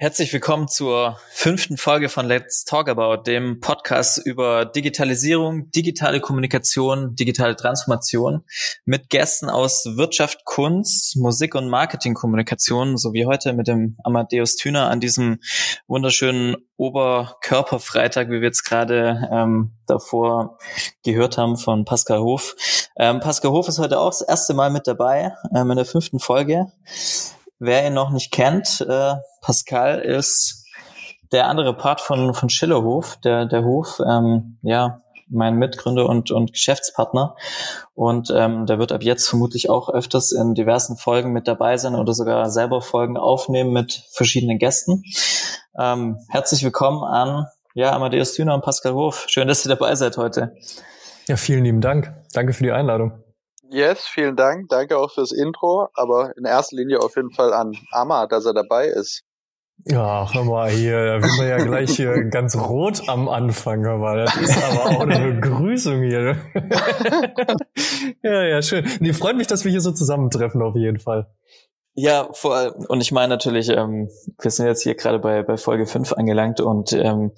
Herzlich willkommen zur fünften Folge von Let's Talk About, dem Podcast über Digitalisierung, digitale Kommunikation, digitale Transformation mit Gästen aus Wirtschaft, Kunst, Musik und Marketingkommunikation, so wie heute mit dem Amadeus Thüner an diesem wunderschönen Oberkörperfreitag, wie wir jetzt gerade ähm, davor gehört haben von Pascal Hof. Ähm, Pascal Hof ist heute auch das erste Mal mit dabei ähm, in der fünften Folge. Wer ihn noch nicht kennt, äh, Pascal ist der andere Part von, von Schillerhof, der, der Hof, ähm, ja, mein Mitgründer und, und Geschäftspartner. Und ähm, der wird ab jetzt vermutlich auch öfters in diversen Folgen mit dabei sein oder sogar selber Folgen aufnehmen mit verschiedenen Gästen. Ähm, herzlich willkommen an ja, Amadeus Thüner und Pascal Hof. Schön, dass ihr dabei seid heute. Ja, vielen lieben Dank. Danke für die Einladung. Yes, vielen Dank. Danke auch fürs Intro, aber in erster Linie auf jeden Fall an Amma, dass er dabei ist. Ja, hör mal hier, da sind wir ja gleich hier ganz rot am Anfang, hör mal. Das ist aber auch eine Begrüßung hier. ja, ja, schön. Nee, freut mich, dass wir hier so zusammentreffen, auf jeden Fall. Ja, vor allem, und ich meine natürlich, ähm, wir sind jetzt hier gerade bei, bei Folge 5 angelangt und ähm,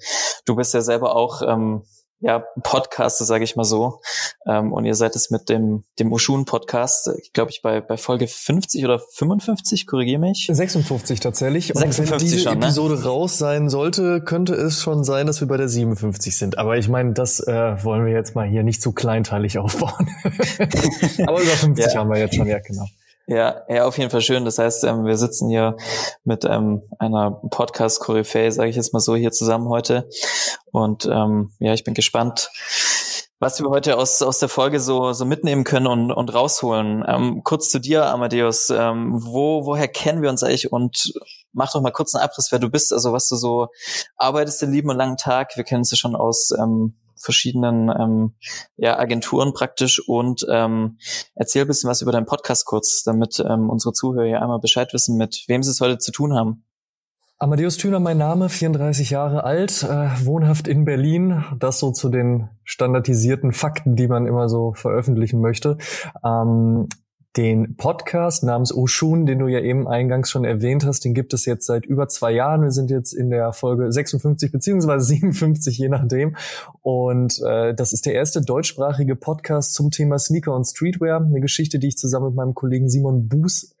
du bist ja selber auch ähm, ja, Podcaster, sage ich mal so. Ähm, und ihr seid es mit dem, dem Oshun-Podcast, ich glaube ich, bei, bei Folge 50 oder 55, korrigiere mich. 56 tatsächlich. Und 56 wenn diese schon, ne? Episode raus sein sollte, könnte es schon sein, dass wir bei der 57 sind. Aber ich meine, das äh, wollen wir jetzt mal hier nicht zu kleinteilig aufbauen. Aber über 50 ja. haben wir jetzt schon, ja, genau. Ja, ja, auf jeden Fall schön. Das heißt, ähm, wir sitzen hier mit ähm, einer Podcast-Koryphäe, sage ich jetzt mal so, hier zusammen heute. Und ähm, ja, ich bin gespannt, was wir heute aus, aus der Folge so, so mitnehmen können und, und rausholen. Ähm, kurz zu dir, Amadeus. Ähm, wo, woher kennen wir uns eigentlich? Und mach doch mal kurz einen Abriss, wer du bist, also was du so arbeitest den lieben und langen Tag. Wir kennen uns ja schon aus ähm, verschiedenen ähm, ja, Agenturen praktisch und ähm, erzähl ein bisschen was über deinen Podcast kurz, damit ähm, unsere Zuhörer einmal Bescheid wissen, mit wem sie es heute zu tun haben. Amadeus Thüner, mein Name, 34 Jahre alt, äh, wohnhaft in Berlin. Das so zu den standardisierten Fakten, die man immer so veröffentlichen möchte. Ähm, den Podcast namens Oshun, den du ja eben eingangs schon erwähnt hast, den gibt es jetzt seit über zwei Jahren. Wir sind jetzt in der Folge 56 beziehungsweise 57, je nachdem. Und äh, das ist der erste deutschsprachige Podcast zum Thema Sneaker und Streetwear. Eine Geschichte, die ich zusammen mit meinem Kollegen Simon Buß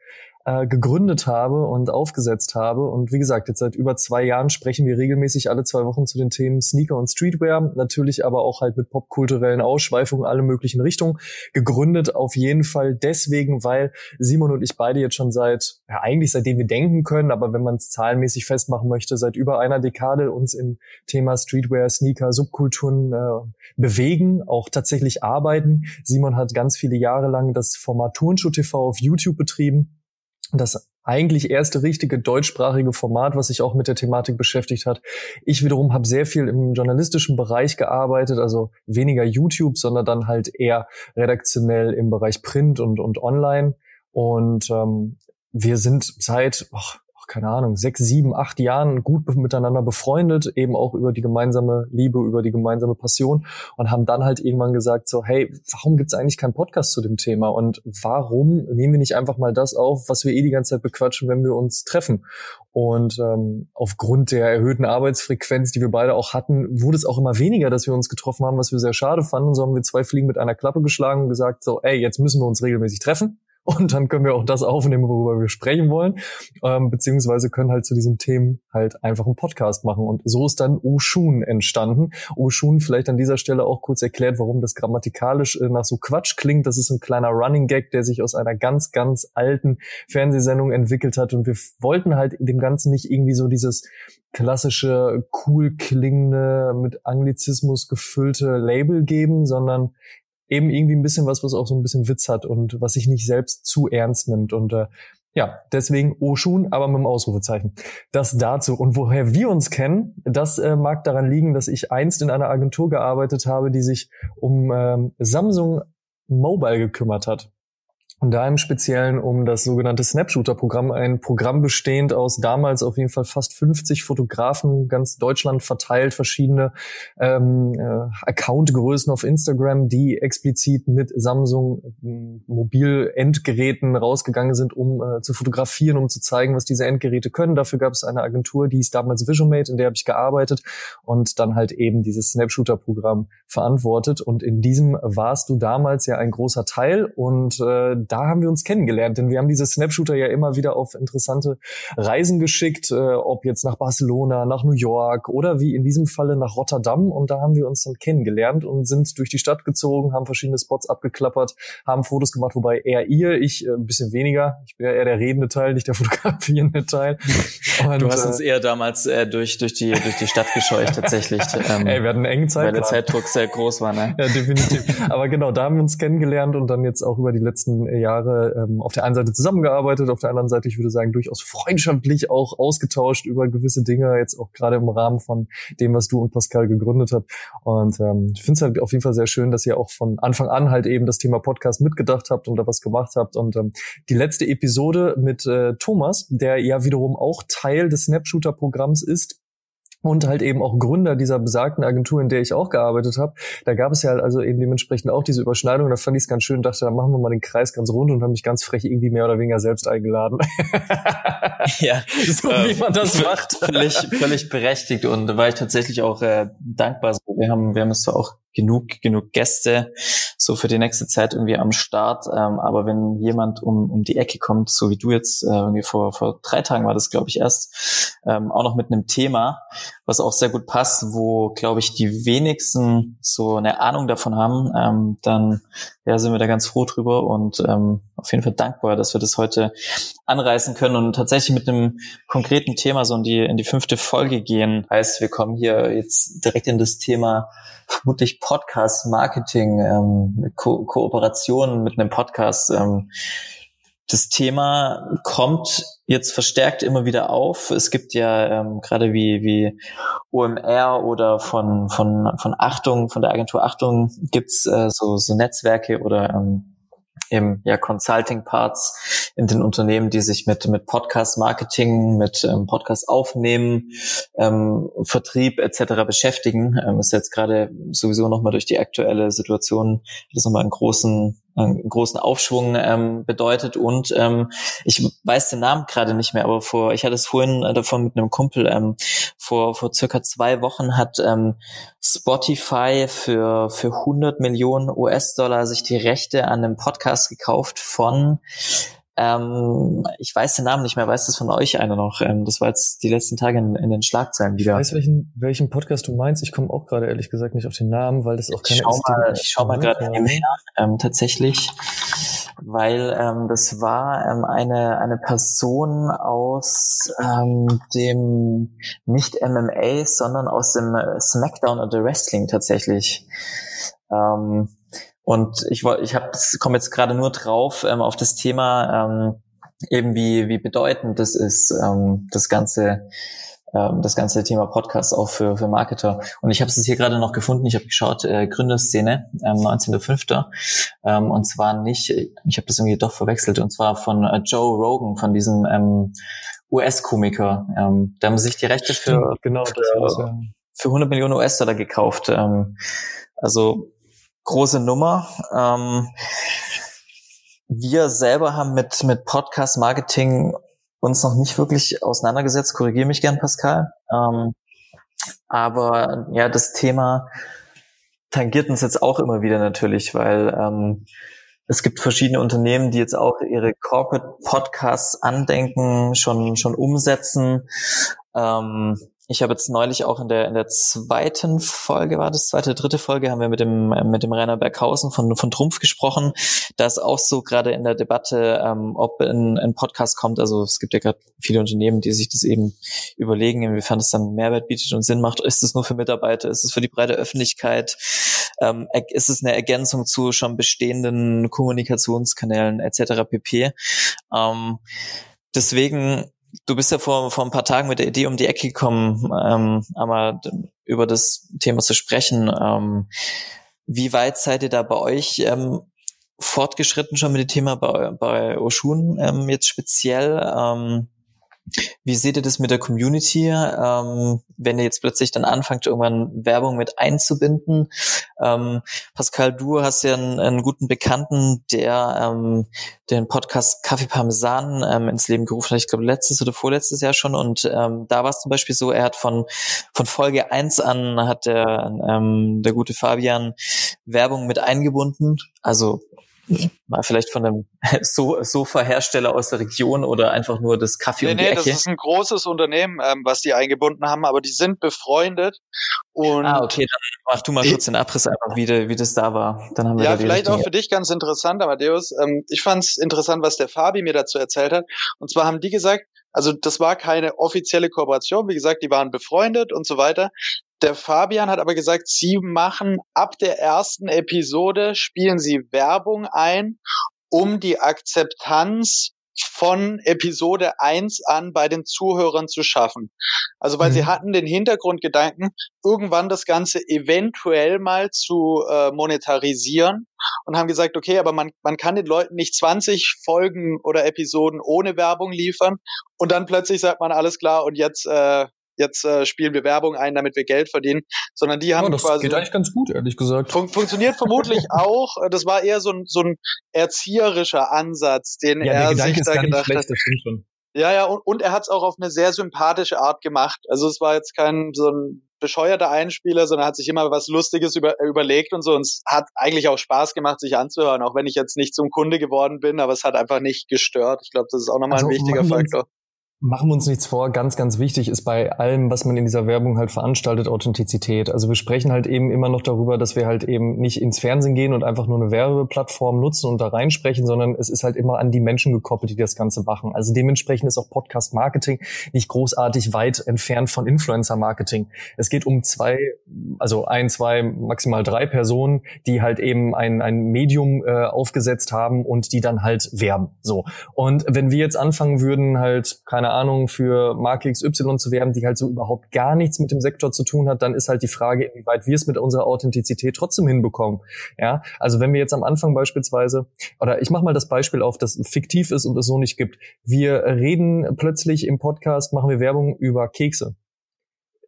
äh, gegründet habe und aufgesetzt habe. Und wie gesagt, jetzt seit über zwei Jahren sprechen wir regelmäßig alle zwei Wochen zu den Themen Sneaker und Streetwear, natürlich aber auch halt mit popkulturellen Ausschweifungen alle möglichen Richtungen. Gegründet auf jeden Fall deswegen, weil Simon und ich beide jetzt schon seit, ja eigentlich seitdem wir denken können, aber wenn man es zahlenmäßig festmachen möchte, seit über einer Dekade uns im Thema Streetwear, Sneaker, Subkulturen äh, bewegen, auch tatsächlich arbeiten. Simon hat ganz viele Jahre lang das Format Turnschuh TV auf YouTube betrieben das eigentlich erste richtige deutschsprachige Format, was sich auch mit der Thematik beschäftigt hat. Ich wiederum habe sehr viel im journalistischen Bereich gearbeitet, also weniger YouTube, sondern dann halt eher redaktionell im Bereich Print und, und Online. Und ähm, wir sind seit, ach, keine Ahnung, sechs, sieben, acht Jahren gut miteinander befreundet, eben auch über die gemeinsame Liebe, über die gemeinsame Passion und haben dann halt irgendwann gesagt so, hey, warum gibt's eigentlich keinen Podcast zu dem Thema und warum nehmen wir nicht einfach mal das auf, was wir eh die ganze Zeit bequatschen, wenn wir uns treffen? Und ähm, aufgrund der erhöhten Arbeitsfrequenz, die wir beide auch hatten, wurde es auch immer weniger, dass wir uns getroffen haben, was wir sehr schade fanden. So haben wir zwei Fliegen mit einer Klappe geschlagen und gesagt, so, ey, jetzt müssen wir uns regelmäßig treffen und dann können wir auch das aufnehmen, worüber wir sprechen wollen, ähm, beziehungsweise können halt zu diesen Themen halt einfach einen Podcast machen. Und so ist dann Oshun entstanden. Oshun vielleicht an dieser Stelle auch kurz erklärt, warum das grammatikalisch äh, nach so Quatsch klingt. Das ist ein kleiner Running Gag, der sich aus einer ganz, ganz alten Fernsehsendung entwickelt hat. Und wir wollten halt dem Ganzen nicht irgendwie so dieses klassische, cool klingende, mit Anglizismus gefüllte Label geben, sondern eben irgendwie ein bisschen was, was auch so ein bisschen Witz hat und was sich nicht selbst zu ernst nimmt. Und äh, ja, deswegen Oshun, aber mit dem Ausrufezeichen. Das dazu. Und woher wir uns kennen, das äh, mag daran liegen, dass ich einst in einer Agentur gearbeitet habe, die sich um ähm, Samsung Mobile gekümmert hat. Und da im Speziellen um das sogenannte Snapshooter-Programm, ein Programm bestehend aus damals auf jeden Fall fast 50 Fotografen, ganz Deutschland verteilt, verschiedene ähm, äh, Accountgrößen auf Instagram, die explizit mit Samsung äh, Mobil-Endgeräten rausgegangen sind, um äh, zu fotografieren, um zu zeigen, was diese Endgeräte können. Dafür gab es eine Agentur, die hieß damals Visionmate, in der habe ich gearbeitet und dann halt eben dieses Snapshooter-Programm verantwortet. Und in diesem warst du damals ja ein großer Teil und äh, da haben wir uns kennengelernt, denn wir haben diese Snapshooter ja immer wieder auf interessante Reisen geschickt, äh, ob jetzt nach Barcelona, nach New York oder wie in diesem Falle nach Rotterdam. Und da haben wir uns dann kennengelernt und sind durch die Stadt gezogen, haben verschiedene Spots abgeklappert, haben Fotos gemacht, wobei eher ihr, ich äh, ein bisschen weniger. Ich bin ja eher der redende Teil, nicht der fotografierende Teil. Und, du hast äh, uns eher damals äh, durch, durch, die, durch die Stadt gescheucht tatsächlich. Ähm, Ey, wir hatten einen engen Zeit. Weil der Zeitdruck sehr groß war, ne? Ja, definitiv. Aber genau, da haben wir uns kennengelernt und dann jetzt auch über die letzten Jahre ähm, auf der einen Seite zusammengearbeitet, auf der anderen Seite, ich würde sagen, durchaus freundschaftlich auch ausgetauscht über gewisse Dinge, jetzt auch gerade im Rahmen von dem, was du und Pascal gegründet habt. Und ähm, ich finde es halt auf jeden Fall sehr schön, dass ihr auch von Anfang an halt eben das Thema Podcast mitgedacht habt und da was gemacht habt. Und ähm, die letzte Episode mit äh, Thomas, der ja wiederum auch Teil des Snapshooter-Programms ist, und halt eben auch Gründer dieser besagten Agentur, in der ich auch gearbeitet habe. Da gab es ja also eben dementsprechend auch diese Überschneidung. Da fand ich es ganz schön, dachte, da machen wir mal den Kreis ganz rund und haben mich ganz frech irgendwie mehr oder weniger selbst eingeladen. ja, so wie man das macht. Völlig, völlig berechtigt und da war ich tatsächlich auch äh, dankbar. Wir haben, wir haben es auch genug, genug Gäste so für die nächste Zeit irgendwie am Start. Ähm, aber wenn jemand um, um die Ecke kommt, so wie du jetzt, äh, irgendwie vor, vor drei Tagen war das, glaube ich, erst, ähm, auch noch mit einem Thema, was auch sehr gut passt, wo, glaube ich, die wenigsten so eine Ahnung davon haben, ähm, dann ja, sind wir da ganz froh drüber und ähm, auf jeden Fall dankbar, dass wir das heute anreißen können und tatsächlich mit einem konkreten Thema so in die, in die fünfte Folge gehen. Heißt, wir kommen hier jetzt direkt in das Thema vermutlich Podcast Marketing, ähm, Ko Kooperationen mit einem Podcast. Ähm, das Thema kommt jetzt verstärkt immer wieder auf. Es gibt ja ähm, gerade wie, wie OMR oder von, von, von Achtung, von der Agentur Achtung gibt's äh, so, so Netzwerke oder ähm, eben ja Consulting Parts in den Unternehmen, die sich mit mit Podcast Marketing, mit ähm, Podcast aufnehmen, ähm, Vertrieb etc. beschäftigen. Ähm, ist jetzt gerade sowieso nochmal durch die aktuelle Situation das nochmal einen großen einen großen Aufschwung ähm, bedeutet. Und ähm, ich weiß den Namen gerade nicht mehr, aber vor ich hatte es vorhin äh, davon mit einem Kumpel ähm, vor vor circa zwei Wochen hat ähm, Spotify für für 100 Millionen US-Dollar sich die Rechte an einem Podcast gekauft von ähm, ich weiß den Namen nicht mehr, weiß das von euch einer noch? Ähm, das war jetzt die letzten Tage in, in den Schlagzeilen wieder. Ich weiß, welchen, welchen Podcast du meinst. Ich komme auch gerade ehrlich gesagt nicht auf den Namen, weil das auch keine ich schau mal, Ich schau mal gerade nebenher, ähm, tatsächlich, weil ähm, das war ähm, eine, eine Person aus ähm, dem nicht MMA, sondern aus dem Smackdown oder Wrestling tatsächlich. Ähm, und ich wollte, ich habe, komme jetzt gerade nur drauf ähm, auf das Thema, ähm, eben wie wie bedeutend das ist, ähm, das ganze ähm, das ganze Thema Podcast auch für, für Marketer. Und ich habe es hier gerade noch gefunden, ich habe geschaut, äh, Gründerszene, ähm, 19.05. Ähm, und zwar nicht, ich habe das irgendwie doch verwechselt, und zwar von äh, Joe Rogan, von diesem ähm, US-Komiker. Ähm, da haben sich die Rechte für, genau, für, für 100 Millionen US-Dollar gekauft. Ähm, also große Nummer. Ähm, wir selber haben mit, mit Podcast-Marketing uns noch nicht wirklich auseinandergesetzt. Korrigiere mich gern, Pascal. Ähm, aber ja, das Thema tangiert uns jetzt auch immer wieder natürlich, weil ähm, es gibt verschiedene Unternehmen, die jetzt auch ihre Corporate Podcasts andenken, schon schon umsetzen. Ähm, ich habe jetzt neulich auch in der, in der zweiten Folge, war das zweite, dritte Folge, haben wir mit dem, äh, mit dem Rainer Berghausen von, von Trumpf gesprochen. Da ist auch so gerade in der Debatte, ähm, ob ein, ein Podcast kommt. Also es gibt ja gerade viele Unternehmen, die sich das eben überlegen, inwiefern das dann Mehrwert bietet und Sinn macht. Ist es nur für Mitarbeiter? Ist es für die breite Öffentlichkeit? Ähm, ist es eine Ergänzung zu schon bestehenden Kommunikationskanälen etc. pp. Ähm, deswegen du bist ja vor, vor ein paar Tagen mit der Idee um die Ecke gekommen, ähm, einmal über das Thema zu sprechen. Ähm, wie weit seid ihr da bei euch ähm, fortgeschritten schon mit dem Thema bei, bei Oshun ähm, jetzt speziell. Ähm, wie seht ihr das mit der Community, ähm, wenn ihr jetzt plötzlich dann anfangt, irgendwann Werbung mit einzubinden? Ähm, Pascal, du hast ja einen, einen guten Bekannten, der ähm, den Podcast Kaffee Parmesan ähm, ins Leben gerufen hat, ich glaube letztes oder vorletztes Jahr schon. Und ähm, da war es zum Beispiel so, er hat von, von Folge eins an hat der, ähm, der gute Fabian Werbung mit eingebunden. Also mal vielleicht von einem so Sofa-Hersteller aus der Region oder einfach nur das Kaffee nee, um die nee, Ecke? das ist ein großes Unternehmen, ähm, was die eingebunden haben, aber die sind befreundet. Und ah, okay, dann mach du mal kurz den Abriss einfach, wie, de, wie das da war. Dann haben wir ja, vielleicht auch für dich ganz interessant, Amadeus. Ähm, ich fand es interessant, was der Fabi mir dazu erzählt hat. Und zwar haben die gesagt, also das war keine offizielle Kooperation, wie gesagt, die waren befreundet und so weiter. Der Fabian hat aber gesagt, sie machen ab der ersten Episode, spielen sie Werbung ein, um die Akzeptanz von Episode 1 an bei den Zuhörern zu schaffen. Also weil mhm. sie hatten den Hintergrundgedanken, irgendwann das Ganze eventuell mal zu äh, monetarisieren und haben gesagt, okay, aber man, man kann den Leuten nicht 20 Folgen oder Episoden ohne Werbung liefern und dann plötzlich sagt man, alles klar, und jetzt äh, jetzt äh, spielen wir Werbung ein, damit wir Geld verdienen, sondern die haben ja, das quasi. Geht eigentlich ganz gut, ehrlich gesagt. Fun funktioniert vermutlich auch. Das war eher so ein, so ein erzieherischer Ansatz, den ja, er sich da gedacht schlecht, hat. Das stimmt schon. Ja, ja, und, und er hat es auch auf eine sehr sympathische Art gemacht. Also es war jetzt kein so ein bescheuerter Einspieler, sondern hat sich immer was Lustiges über, überlegt und so. Und es hat eigentlich auch Spaß gemacht, sich anzuhören, auch wenn ich jetzt nicht zum Kunde geworden bin, aber es hat einfach nicht gestört. Ich glaube, das ist auch nochmal also, ein wichtiger Faktor. Machen wir uns nichts vor, ganz, ganz wichtig ist bei allem, was man in dieser Werbung halt veranstaltet, Authentizität. Also wir sprechen halt eben immer noch darüber, dass wir halt eben nicht ins Fernsehen gehen und einfach nur eine Werbeplattform nutzen und da reinsprechen, sondern es ist halt immer an die Menschen gekoppelt, die das Ganze machen. Also dementsprechend ist auch Podcast-Marketing nicht großartig weit entfernt von Influencer-Marketing. Es geht um zwei, also ein, zwei, maximal drei Personen, die halt eben ein, ein Medium äh, aufgesetzt haben und die dann halt werben. So. Und wenn wir jetzt anfangen würden, halt, keine Ahnung, für Marke XY zu werben, die halt so überhaupt gar nichts mit dem Sektor zu tun hat, dann ist halt die Frage, inwieweit wir es mit unserer Authentizität trotzdem hinbekommen. Ja, also wenn wir jetzt am Anfang beispielsweise, oder ich mache mal das Beispiel auf, das fiktiv ist und es so nicht gibt. Wir reden plötzlich im Podcast, machen wir Werbung über Kekse.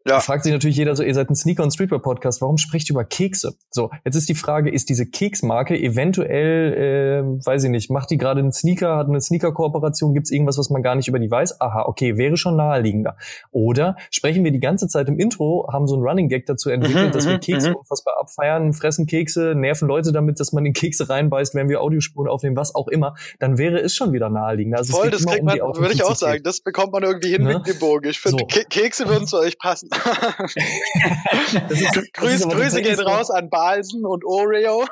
Ja. Fragt sich natürlich jeder so, ihr seid ein Sneaker- und Streetwear-Podcast, warum spricht ihr über Kekse? So, jetzt ist die Frage, ist diese Keksmarke eventuell, äh, weiß ich nicht, macht die gerade einen Sneaker, hat eine Sneaker-Kooperation, gibt es irgendwas, was man gar nicht über die weiß? Aha, okay, wäre schon naheliegender. Oder sprechen wir die ganze Zeit im Intro, haben so einen Running Gag dazu entwickelt, mhm, dass wir mhm, Kekse mhm. unfassbar abfeiern, fressen Kekse, nerven Leute damit, dass man in Kekse reinbeißt, wenn wir Audiospuren aufnehmen, was auch immer, dann wäre es schon wieder naheliegender. Also Voll, das kriegt um man, würde ich auch sagen, das bekommt man irgendwie hin ne? mit dem Bogen. Ich finde, so. Kekse würden zu euch passen. ist, Grüß, Grüße gehen raus an Balsen und Oreo.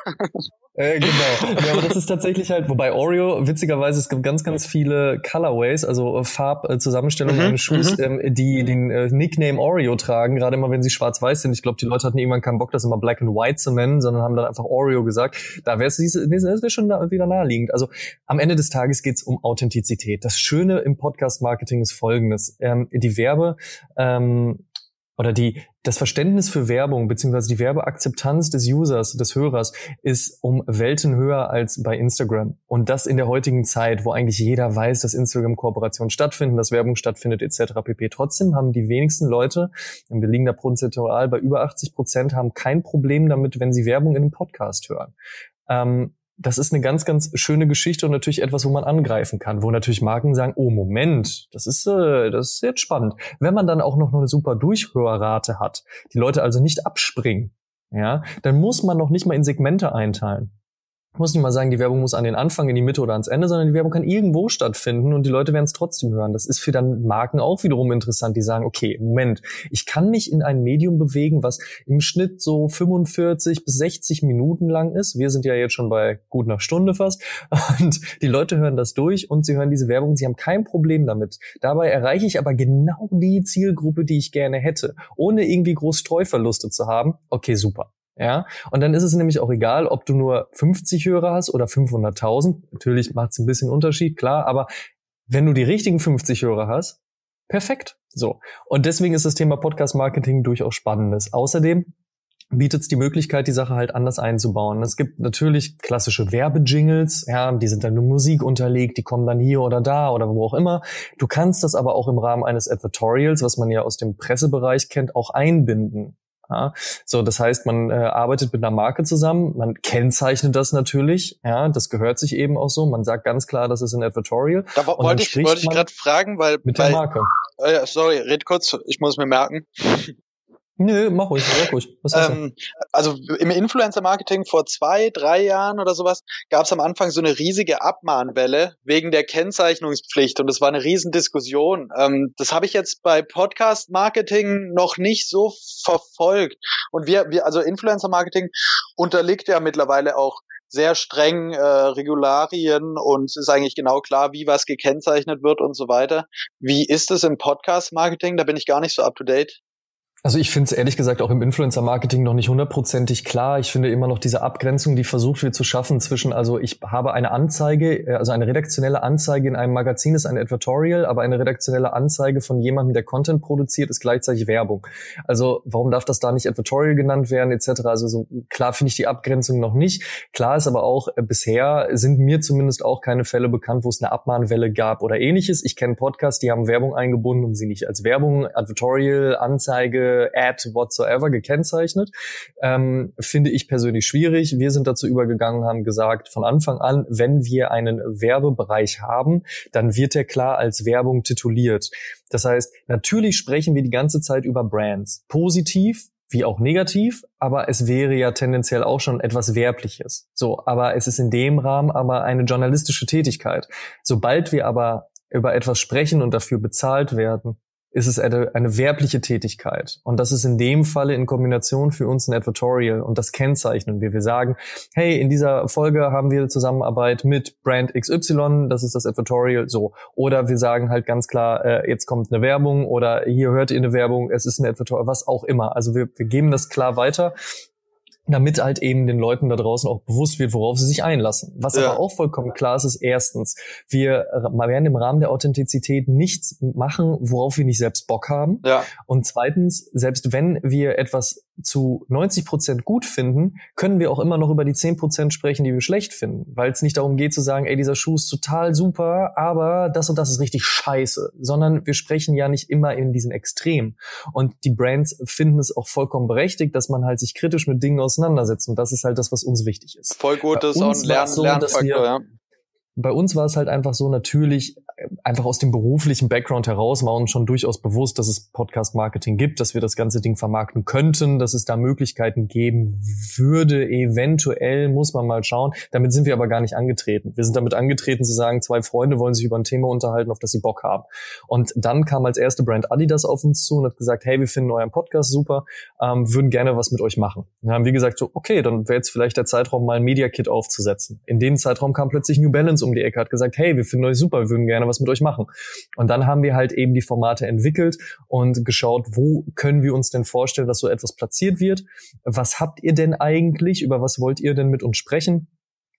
Äh, genau. Ja, aber das ist tatsächlich halt, wobei Oreo, witzigerweise, es gibt ganz, ganz viele Colorways, also Farbzusammenstellungen mhm, eines Schuhs, mhm. ähm, die den äh, Nickname Oreo tragen, gerade immer wenn sie schwarz-weiß sind. Ich glaube, die Leute hatten irgendwann keinen Bock, das immer Black and White zu nennen, sondern haben dann einfach Oreo gesagt. Da wäre es wäre schon wieder naheliegend. Also am Ende des Tages geht es um Authentizität. Das Schöne im Podcast-Marketing ist folgendes. Ähm, die Werbe, ähm, oder die, das Verständnis für Werbung beziehungsweise die Werbeakzeptanz des Users, des Hörers ist um Welten höher als bei Instagram. Und das in der heutigen Zeit, wo eigentlich jeder weiß, dass Instagram-Kooperationen stattfinden, dass Werbung stattfindet etc. pp. Trotzdem haben die wenigsten Leute, wir liegen da prozentual bei über 80 Prozent, haben kein Problem damit, wenn sie Werbung in einem Podcast hören. Ähm, das ist eine ganz, ganz schöne Geschichte und natürlich etwas, wo man angreifen kann, wo natürlich Marken sagen, oh Moment, das ist, äh, das ist jetzt spannend. Wenn man dann auch noch eine super Durchhörrate hat, die Leute also nicht abspringen, ja, dann muss man noch nicht mal in Segmente einteilen muss nicht mal sagen, die Werbung muss an den Anfang, in die Mitte oder ans Ende, sondern die Werbung kann irgendwo stattfinden und die Leute werden es trotzdem hören. Das ist für dann Marken auch wiederum interessant, die sagen, okay, Moment, ich kann mich in ein Medium bewegen, was im Schnitt so 45 bis 60 Minuten lang ist. Wir sind ja jetzt schon bei gut einer Stunde fast und die Leute hören das durch und sie hören diese Werbung, sie haben kein Problem damit. Dabei erreiche ich aber genau die Zielgruppe, die ich gerne hätte, ohne irgendwie groß Streuverluste zu haben. Okay, super. Ja, und dann ist es nämlich auch egal, ob du nur 50 Hörer hast oder 500.000. Natürlich macht es ein bisschen Unterschied, klar, aber wenn du die richtigen 50 Hörer hast, perfekt. So. Und deswegen ist das Thema Podcast Marketing durchaus spannendes. Außerdem bietet es die Möglichkeit, die Sache halt anders einzubauen. Es gibt natürlich klassische Werbejingles, ja, die sind dann nur Musik unterlegt, die kommen dann hier oder da oder wo auch immer. Du kannst das aber auch im Rahmen eines Advertorials, was man ja aus dem Pressebereich kennt, auch einbinden. Ja, so, das heißt, man äh, arbeitet mit einer Marke zusammen, man kennzeichnet das natürlich, ja, das gehört sich eben auch so. Man sagt ganz klar, das ist ein Advertorial. Da wollte ich, wollte ich gerade fragen, weil mit der Marke. Äh, sorry, red kurz, ich muss mir merken. Nö, mach ruhig, mach ruhig. Was ähm, also im Influencer-Marketing vor zwei, drei Jahren oder sowas gab es am Anfang so eine riesige Abmahnwelle wegen der Kennzeichnungspflicht und das war eine Riesendiskussion. Ähm, das habe ich jetzt bei Podcast-Marketing noch nicht so verfolgt. Und wir, wir also Influencer-Marketing unterliegt ja mittlerweile auch sehr streng äh, Regularien und es ist eigentlich genau klar, wie was gekennzeichnet wird und so weiter. Wie ist es im Podcast-Marketing? Da bin ich gar nicht so up to date. Also ich finde es ehrlich gesagt auch im Influencer-Marketing noch nicht hundertprozentig klar. Ich finde immer noch diese Abgrenzung, die versucht wird zu schaffen zwischen, also ich habe eine Anzeige, äh, also eine redaktionelle Anzeige in einem Magazin ist ein Advertorial, aber eine redaktionelle Anzeige von jemandem, der Content produziert, ist gleichzeitig Werbung. Also warum darf das da nicht Advertorial genannt werden etc. Also so klar finde ich die Abgrenzung noch nicht. Klar ist aber auch, äh, bisher sind mir zumindest auch keine Fälle bekannt, wo es eine Abmahnwelle gab oder ähnliches. Ich kenne Podcasts, die haben Werbung eingebunden und sie nicht als Werbung, Advertorial, Anzeige, Ad whatsoever gekennzeichnet. Ähm, finde ich persönlich schwierig. Wir sind dazu übergegangen, haben gesagt, von Anfang an, wenn wir einen Werbebereich haben, dann wird er klar als Werbung tituliert. Das heißt, natürlich sprechen wir die ganze Zeit über Brands. Positiv, wie auch negativ, aber es wäre ja tendenziell auch schon etwas Werbliches. So, aber es ist in dem Rahmen aber eine journalistische Tätigkeit. Sobald wir aber über etwas sprechen und dafür bezahlt werden, ist es eine, eine werbliche Tätigkeit. Und das ist in dem Falle in Kombination für uns ein Advertorial und das kennzeichnen wir. Wir sagen, hey, in dieser Folge haben wir Zusammenarbeit mit Brand XY, das ist das Advertorial, so. Oder wir sagen halt ganz klar, äh, jetzt kommt eine Werbung oder hier hört ihr eine Werbung, es ist ein Advertorial, was auch immer. Also wir, wir geben das klar weiter damit halt eben den Leuten da draußen auch bewusst wird, worauf sie sich einlassen. Was ja. aber auch vollkommen klar ist, ist erstens, wir werden im Rahmen der Authentizität nichts machen, worauf wir nicht selbst Bock haben. Ja. Und zweitens, selbst wenn wir etwas zu 90 Prozent gut finden, können wir auch immer noch über die 10 Prozent sprechen, die wir schlecht finden, weil es nicht darum geht zu sagen, ey, dieser Schuh ist total super, aber das und das ist richtig scheiße, sondern wir sprechen ja nicht immer in diesen Extremen. Und die Brands finden es auch vollkommen berechtigt, dass man halt sich kritisch mit Dingen auseinandersetzt und das ist halt das, was uns wichtig ist. Voll gut, das ist auch ein Lern so, Lernfaktor, wir, ja bei uns war es halt einfach so natürlich, einfach aus dem beruflichen Background heraus war uns schon durchaus bewusst, dass es Podcast-Marketing gibt, dass wir das ganze Ding vermarkten könnten, dass es da Möglichkeiten geben würde. Eventuell muss man mal schauen. Damit sind wir aber gar nicht angetreten. Wir sind damit angetreten zu sagen, zwei Freunde wollen sich über ein Thema unterhalten, auf das sie Bock haben. Und dann kam als erste Brand Adidas auf uns zu und hat gesagt, hey, wir finden euren Podcast super, ähm, würden gerne was mit euch machen. Und haben wir gesagt, so, okay, dann wäre jetzt vielleicht der Zeitraum, mal ein Media Kit aufzusetzen. In dem Zeitraum kam plötzlich New Balance um die Ecke, hat gesagt, hey, wir finden euch super, wir würden gerne was mit euch machen. Und dann haben wir halt eben die Formate entwickelt und geschaut, wo können wir uns denn vorstellen, dass so etwas platziert wird? Was habt ihr denn eigentlich? Über was wollt ihr denn mit uns sprechen?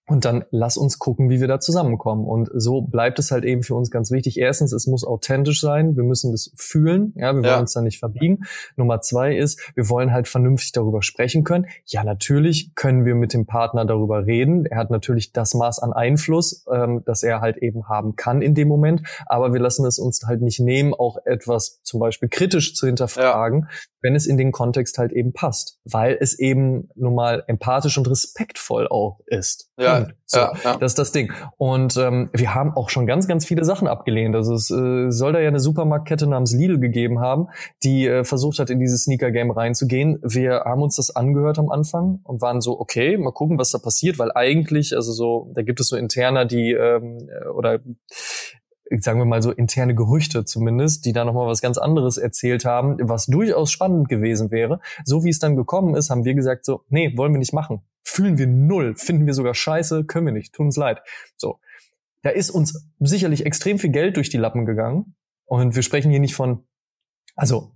Und dann lass uns gucken, wie wir da zusammenkommen. Und so bleibt es halt eben für uns ganz wichtig. Erstens, es muss authentisch sein. Wir müssen das fühlen. Ja, wir wollen ja. uns da nicht verbiegen. Nummer zwei ist, wir wollen halt vernünftig darüber sprechen können. Ja, natürlich können wir mit dem Partner darüber reden. Er hat natürlich das Maß an Einfluss, ähm, das er halt eben haben kann in dem Moment. Aber wir lassen es uns halt nicht nehmen, auch etwas zum Beispiel kritisch zu hinterfragen, ja. wenn es in den Kontext halt eben passt. Weil es eben nun mal empathisch und respektvoll auch ist. Ja. Ja, so, ja, ja. Das ist das Ding. Und ähm, wir haben auch schon ganz, ganz viele Sachen abgelehnt. Also es äh, soll da ja eine Supermarktkette namens Lidl gegeben haben, die äh, versucht hat, in dieses Sneaker-Game reinzugehen. Wir haben uns das angehört am Anfang und waren so, okay, mal gucken, was da passiert, weil eigentlich, also so, da gibt es so interner, die ähm, äh, oder sagen wir mal so interne Gerüchte zumindest, die da nochmal was ganz anderes erzählt haben, was durchaus spannend gewesen wäre. So wie es dann gekommen ist, haben wir gesagt so, nee, wollen wir nicht machen fühlen wir null, finden wir sogar scheiße, können wir nicht, tut uns leid. So. Da ist uns sicherlich extrem viel Geld durch die Lappen gegangen. Und wir sprechen hier nicht von, also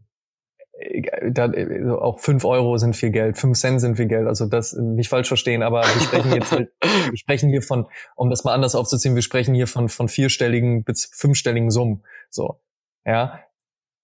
da, also auch fünf Euro sind viel Geld, fünf Cent sind viel Geld, also das nicht falsch verstehen, aber wir sprechen jetzt halt, wir sprechen hier von, um das mal anders aufzuziehen, wir sprechen hier von, von vierstelligen bis fünfstelligen Summen, so, ja.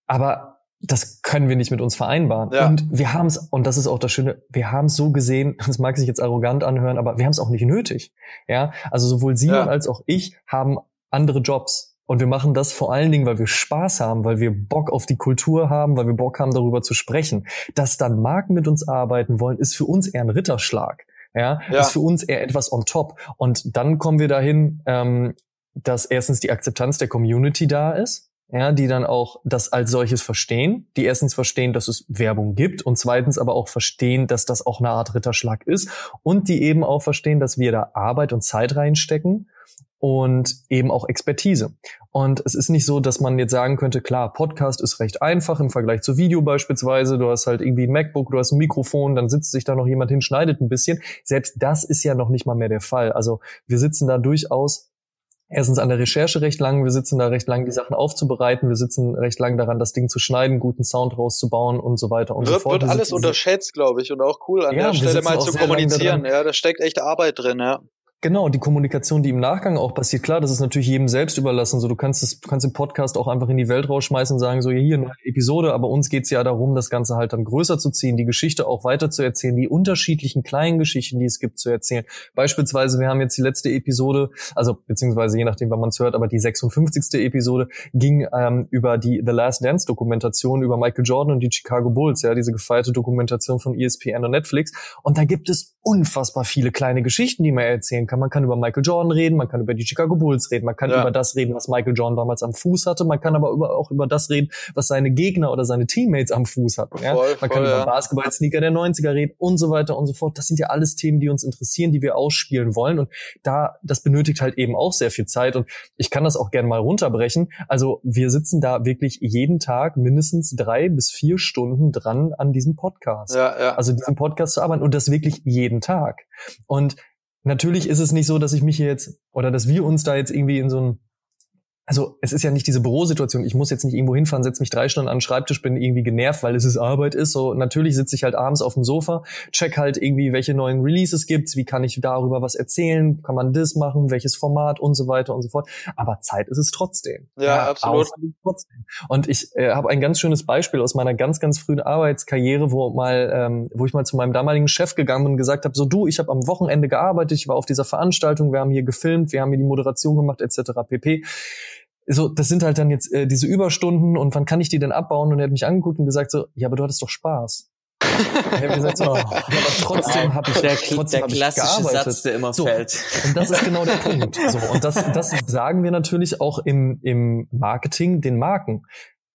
Aber das können wir nicht mit uns vereinbaren. Ja. Und wir haben es, und das ist auch das Schöne, wir haben es so gesehen, das mag sich jetzt arrogant anhören, aber wir haben es auch nicht nötig. Ja, also sowohl Simon ja. als auch ich haben andere Jobs. Und wir machen das vor allen Dingen, weil wir Spaß haben, weil wir Bock auf die Kultur haben, weil wir Bock haben, darüber zu sprechen. Dass dann Marken mit uns arbeiten wollen, ist für uns eher ein Ritterschlag. Ja, ja. ist für uns eher etwas on top. Und dann kommen wir dahin, ähm, dass erstens die Akzeptanz der Community da ist ja, die dann auch das als solches verstehen, die erstens verstehen, dass es Werbung gibt und zweitens aber auch verstehen, dass das auch eine Art Ritterschlag ist und die eben auch verstehen, dass wir da Arbeit und Zeit reinstecken und eben auch Expertise. Und es ist nicht so, dass man jetzt sagen könnte, klar, Podcast ist recht einfach im Vergleich zu Video beispielsweise. Du hast halt irgendwie ein MacBook, du hast ein Mikrofon, dann sitzt sich da noch jemand hin, schneidet ein bisschen. Selbst das ist ja noch nicht mal mehr der Fall. Also wir sitzen da durchaus erstens an der Recherche recht lang, wir sitzen da recht lang, die Sachen aufzubereiten, wir sitzen recht lang daran, das Ding zu schneiden, guten Sound rauszubauen und so weiter und wird, so fort. Wird alles unterschätzt, glaube ich, und auch cool an ja, der Stelle mal zu kommunizieren. Ja, da steckt echt Arbeit drin, ja. Genau, die Kommunikation, die im Nachgang auch passiert, klar, das ist natürlich jedem selbst überlassen. So, du kannst es, du kannst den Podcast auch einfach in die Welt rausschmeißen und sagen, so hier eine Episode, aber uns geht's ja darum, das Ganze halt dann größer zu ziehen, die Geschichte auch weiter zu erzählen, die unterschiedlichen kleinen Geschichten, die es gibt, zu erzählen. Beispielsweise, wir haben jetzt die letzte Episode, also beziehungsweise je nachdem, wann man es hört, aber die 56. Episode ging ähm, über die The Last Dance Dokumentation über Michael Jordan und die Chicago Bulls, ja, diese gefeierte Dokumentation von ESPN und Netflix. Und da gibt es unfassbar viele kleine Geschichten, die man erzählen kann. Man kann über Michael Jordan reden, man kann über die Chicago Bulls reden, man kann ja. über das reden, was Michael Jordan damals am Fuß hatte, man kann aber über, auch über das reden, was seine Gegner oder seine Teammates am Fuß hatten. Ja? Voll, man voll, kann ja. über Basketball-Sneaker der 90er reden und so weiter und so fort. Das sind ja alles Themen, die uns interessieren, die wir ausspielen wollen. Und da, das benötigt halt eben auch sehr viel Zeit. Und ich kann das auch gerne mal runterbrechen. Also wir sitzen da wirklich jeden Tag mindestens drei bis vier Stunden dran an diesem Podcast. Ja, ja. Also diesen Podcast zu arbeiten und das wirklich jeden Tag. Und Natürlich ist es nicht so, dass ich mich hier jetzt oder dass wir uns da jetzt irgendwie in so ein also es ist ja nicht diese Bürosituation, ich muss jetzt nicht irgendwo hinfahren, setze mich drei Stunden an den Schreibtisch, bin irgendwie genervt, weil es ist Arbeit ist. So natürlich sitze ich halt abends auf dem Sofa, check halt irgendwie, welche neuen Releases gibt's, wie kann ich darüber was erzählen, kann man das machen, welches Format und so weiter und so fort. Aber Zeit ist es trotzdem. Ja, ja absolut. Trotzdem. Und ich äh, habe ein ganz schönes Beispiel aus meiner ganz, ganz frühen Arbeitskarriere, wo mal, ähm, wo ich mal zu meinem damaligen Chef gegangen bin und gesagt habe, so du, ich habe am Wochenende gearbeitet, ich war auf dieser Veranstaltung, wir haben hier gefilmt, wir haben hier die Moderation gemacht, etc. pp so, das sind halt dann jetzt äh, diese Überstunden und wann kann ich die denn abbauen? Und er hat mich angeguckt und gesagt so, ja, aber du hattest doch Spaß. ich habe gesagt so, aber trotzdem habe ich der, trotzdem der klassische Satz, der immer so, fällt. Und das ist genau der Punkt. So, und das, das sagen wir natürlich auch im, im Marketing den Marken.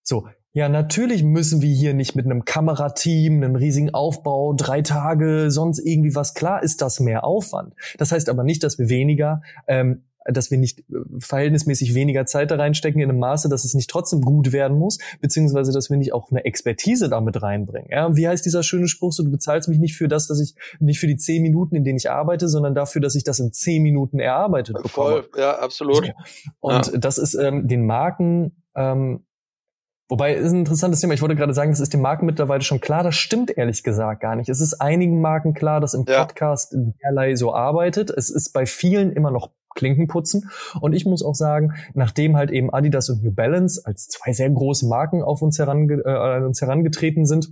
So, ja, natürlich müssen wir hier nicht mit einem Kamerateam, einem riesigen Aufbau, drei Tage, sonst irgendwie was. Klar ist das mehr Aufwand. Das heißt aber nicht, dass wir weniger ähm, dass wir nicht äh, verhältnismäßig weniger Zeit da reinstecken in einem Maße, dass es nicht trotzdem gut werden muss, beziehungsweise dass wir nicht auch eine Expertise damit reinbringen. Ja, wie heißt dieser schöne Spruch, so du bezahlst mich nicht für das, dass ich nicht für die zehn Minuten, in denen ich arbeite, sondern dafür, dass ich das in zehn Minuten erarbeitet bekomme. Voll, ja, absolut. Und ja. das ist ähm, den Marken ähm, Wobei, ist ein interessantes Thema. Ich wollte gerade sagen, das ist den Marken mittlerweile schon klar. Das stimmt ehrlich gesagt gar nicht. Es ist einigen Marken klar, dass im Podcast ja. derlei so arbeitet. Es ist bei vielen immer noch Klinken putzen. Und ich muss auch sagen, nachdem halt eben Adidas und New Balance als zwei sehr große Marken auf uns, herange äh, uns herangetreten sind,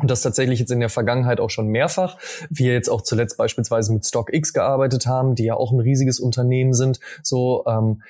und das tatsächlich jetzt in der Vergangenheit auch schon mehrfach. Wir jetzt auch zuletzt beispielsweise mit StockX gearbeitet haben, die ja auch ein riesiges Unternehmen sind. So, ähm,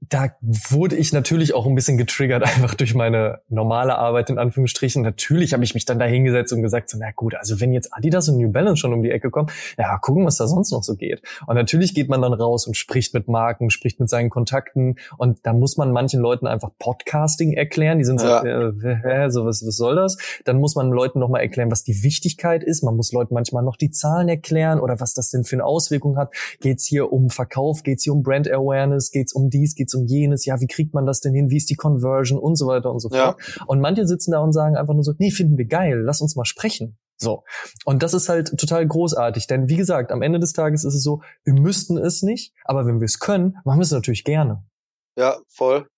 da wurde ich natürlich auch ein bisschen getriggert, einfach durch meine normale Arbeit in Anführungsstrichen. Natürlich habe ich mich dann da hingesetzt und gesagt, so, na gut, also wenn jetzt Adidas und New Balance schon um die Ecke kommen, ja, gucken, was da sonst noch so geht. Und natürlich geht man dann raus und spricht mit Marken, spricht mit seinen Kontakten und da muss man manchen Leuten einfach Podcasting erklären. Die sind so, ja. äh, so was, was soll das? Dann muss man Leuten nochmal erklären, was die Wichtigkeit ist. Man muss Leuten manchmal noch die Zahlen erklären oder was das denn für eine Auswirkung hat. Geht's hier um Verkauf? Geht's hier um Brand Awareness? Geht's um dies? Geht's um jenes, ja, wie kriegt man das denn hin, wie ist die Conversion und so weiter und so fort. Ja. Und manche sitzen da und sagen einfach nur so, nee, finden wir geil, lass uns mal sprechen. So. Und das ist halt total großartig, denn wie gesagt, am Ende des Tages ist es so, wir müssten es nicht, aber wenn wir es können, machen wir es natürlich gerne. Ja, voll.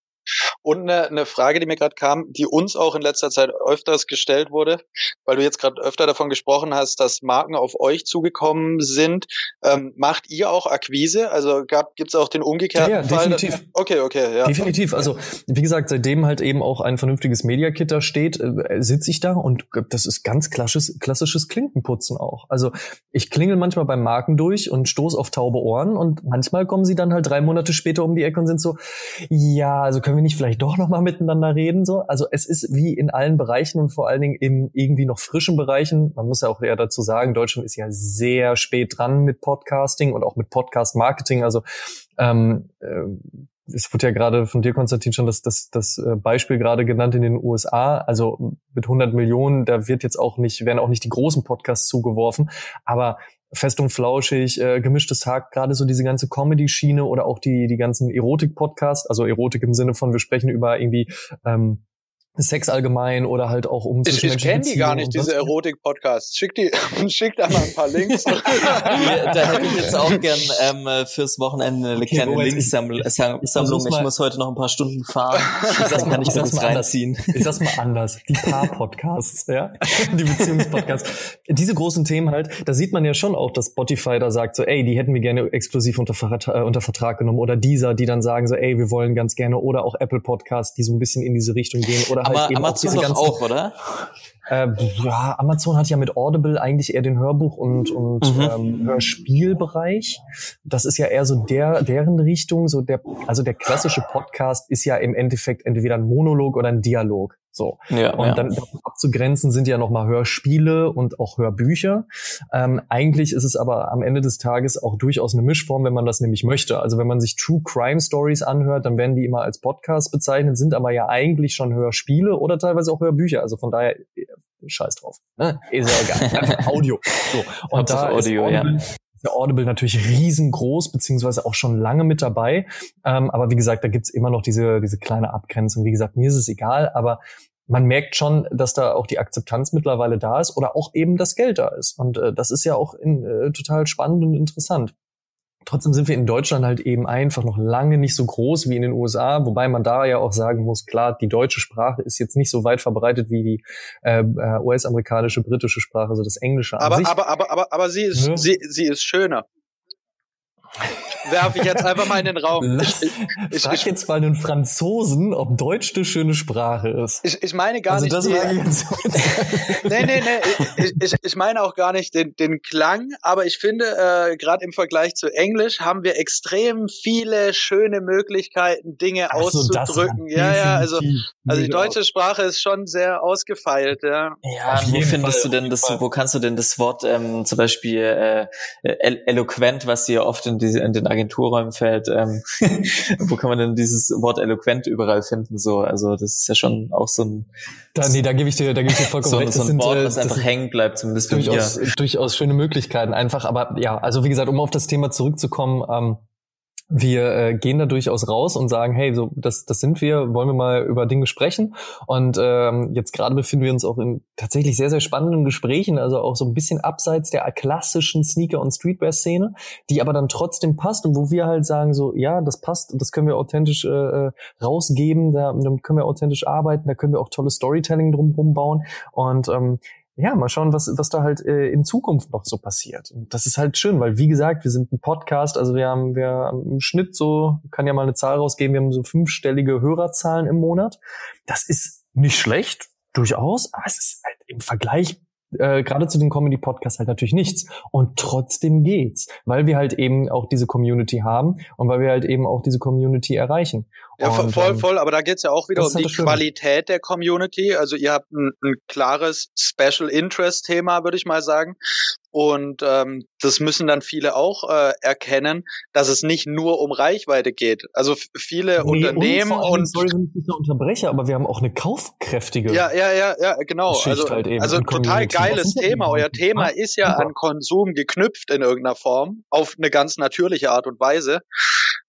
Und eine, eine Frage, die mir gerade kam, die uns auch in letzter Zeit öfters gestellt wurde, weil du jetzt gerade öfter davon gesprochen hast, dass Marken auf euch zugekommen sind. Ähm, macht ihr auch Akquise? Also gibt es auch den umgekehrten ja, ja, Fall? Definitiv. Okay, okay, ja. Definitiv. Also wie gesagt, seitdem halt eben auch ein vernünftiges Media-Kit da steht, äh, sitze ich da und das ist ganz klassisches, klassisches Klinkenputzen auch. Also ich klingel manchmal beim Marken durch und stoß auf taube Ohren und manchmal kommen sie dann halt drei Monate später um die Ecke und sind so, ja, also können wir nicht vielleicht doch noch mal miteinander reden so? Also es ist wie in allen Bereichen und vor allen Dingen in irgendwie noch frischen Bereichen. Man muss ja auch eher dazu sagen, Deutschland ist ja sehr spät dran mit Podcasting und auch mit Podcast-Marketing. Also ähm, äh, es wurde ja gerade von dir, Konstantin, schon das, das, das äh, Beispiel gerade genannt in den USA. Also mit 100 Millionen, da wird jetzt auch nicht, werden auch nicht die großen Podcasts zugeworfen. Aber Fest und Flauschig, äh, gemischtes Hack, gerade so diese ganze Comedy-Schiene oder auch die, die ganzen Erotik-Podcasts, also Erotik im Sinne von, wir sprechen über irgendwie ähm, Sex allgemein oder halt auch um Ich, ich kenne die gar nicht, diese Erotik-Podcasts. Schick die, schick da mal ein paar Links. da hätte ich jetzt auch gern ähm, fürs Wochenende eine okay, kleine Linkssammlung. Ich muss heute noch ein paar Stunden fahren. Das kann ich das reinziehen. Ich sag's mal anders. Die Paar-Podcasts, ja? Die Beziehungspodcasts. Diese großen Themen halt, da sieht man ja schon auch, dass Spotify da sagt so, ey, die hätten wir gerne exklusiv unter, äh, unter Vertrag genommen oder dieser, die dann sagen so, ey, wir wollen ganz gerne oder auch Apple Podcasts, die so ein bisschen in diese Richtung gehen oder halt Amazon auch, ganzen, auch, oder? Äh, ja, Amazon hat ja mit Audible eigentlich eher den Hörbuch- und, und mhm. ähm, Hörspielbereich. Das ist ja eher so der, deren Richtung. So der, also der klassische Podcast ist ja im Endeffekt entweder ein Monolog oder ein Dialog. So. Ja, und ja. dann abzugrenzen sind ja nochmal Hörspiele und auch Hörbücher. Ähm, eigentlich ist es aber am Ende des Tages auch durchaus eine Mischform, wenn man das nämlich möchte. Also wenn man sich True Crime Stories anhört, dann werden die immer als Podcast bezeichnet, sind aber ja eigentlich schon Hörspiele oder teilweise auch Hörbücher. Also von daher äh, scheiß drauf. Ne? Ist ja egal. Einfach Audio. So. Und da Audio, ist Audible, ja der Audible natürlich riesengroß, beziehungsweise auch schon lange mit dabei. Ähm, aber wie gesagt, da gibt's immer noch diese, diese kleine Abgrenzung. Wie gesagt, mir ist es egal, aber man merkt schon, dass da auch die Akzeptanz mittlerweile da ist oder auch eben das Geld da ist. Und äh, das ist ja auch in, äh, total spannend und interessant. Trotzdem sind wir in Deutschland halt eben einfach noch lange nicht so groß wie in den USA, wobei man da ja auch sagen muss, klar, die deutsche Sprache ist jetzt nicht so weit verbreitet wie die äh, äh US-amerikanische, britische Sprache, also das Englische. Aber, aber, aber, aber, aber sie ist, ja. sie, sie ist schöner werfe ich jetzt einfach mal in den Raum. Lass, ich, ich, frag ich, jetzt mal einen Franzosen, ob Deutsch eine schöne Sprache ist. Ich, ich meine gar also nicht. Das die, war jetzt nee, nee, nee. Ich, ich, ich meine auch gar nicht den, den Klang, aber ich finde, äh, gerade im Vergleich zu Englisch haben wir extrem viele schöne Möglichkeiten, Dinge Ach auszudrücken. ja, ja, also, also die deutsche Sprache ist schon sehr ausgefeilt, ja. Ja, wo findest Fall, du denn das, wo kannst du denn das Wort ähm, zum Beispiel äh, eloquent, was hier oft in, diese, in den Agenturräumen fällt, ähm, wo kann man denn dieses Wort eloquent überall finden? So, also das ist ja schon auch so ein da, nee, da gebe ich dir, da gebe ich dir vollkommen so, recht. Das so ein Wort, sind, was einfach hängen bleibt, zumindest durchaus, durchaus schöne Möglichkeiten einfach. Aber ja, also wie gesagt, um auf das Thema zurückzukommen, ähm, wir äh, gehen da durchaus raus und sagen, hey, so das, das sind wir, wollen wir mal über Dinge sprechen. Und ähm, jetzt gerade befinden wir uns auch in tatsächlich sehr, sehr spannenden Gesprächen, also auch so ein bisschen abseits der klassischen Sneaker- und Streetwear-Szene, die aber dann trotzdem passt und wo wir halt sagen, so, ja, das passt das können wir authentisch äh, äh rausgeben, da, damit können wir authentisch arbeiten, da können wir auch tolles Storytelling drumherum bauen. Und ähm, ja, mal schauen, was, was da halt äh, in Zukunft noch so passiert. Und das ist halt schön, weil wie gesagt, wir sind ein Podcast, also wir haben, wir haben im Schnitt so, kann ja mal eine Zahl rausgeben, wir haben so fünfstellige Hörerzahlen im Monat. Das ist nicht schlecht, durchaus, aber es ist halt im Vergleich äh, gerade zu den Comedy-Podcasts halt natürlich nichts. Und trotzdem geht's, weil wir halt eben auch diese Community haben und weil wir halt eben auch diese Community erreichen. Ja, und, voll, ähm, voll, aber da geht's ja auch wieder um halt die Qualität der Community. Also ihr habt ein, ein klares Special Interest Thema, würde ich mal sagen. Und ähm, das müssen dann viele auch äh, erkennen, dass es nicht nur um Reichweite geht. Also viele nee, Unternehmen und, und sorry, wenn ich dich unterbreche, aber wir haben auch eine kaufkräftige. Ja, ja, ja, ja, genau. Schicht also, halt eben also total geiles Thema. Euer Thema ist ja an Konsum geknüpft in irgendeiner Form auf eine ganz natürliche Art und Weise.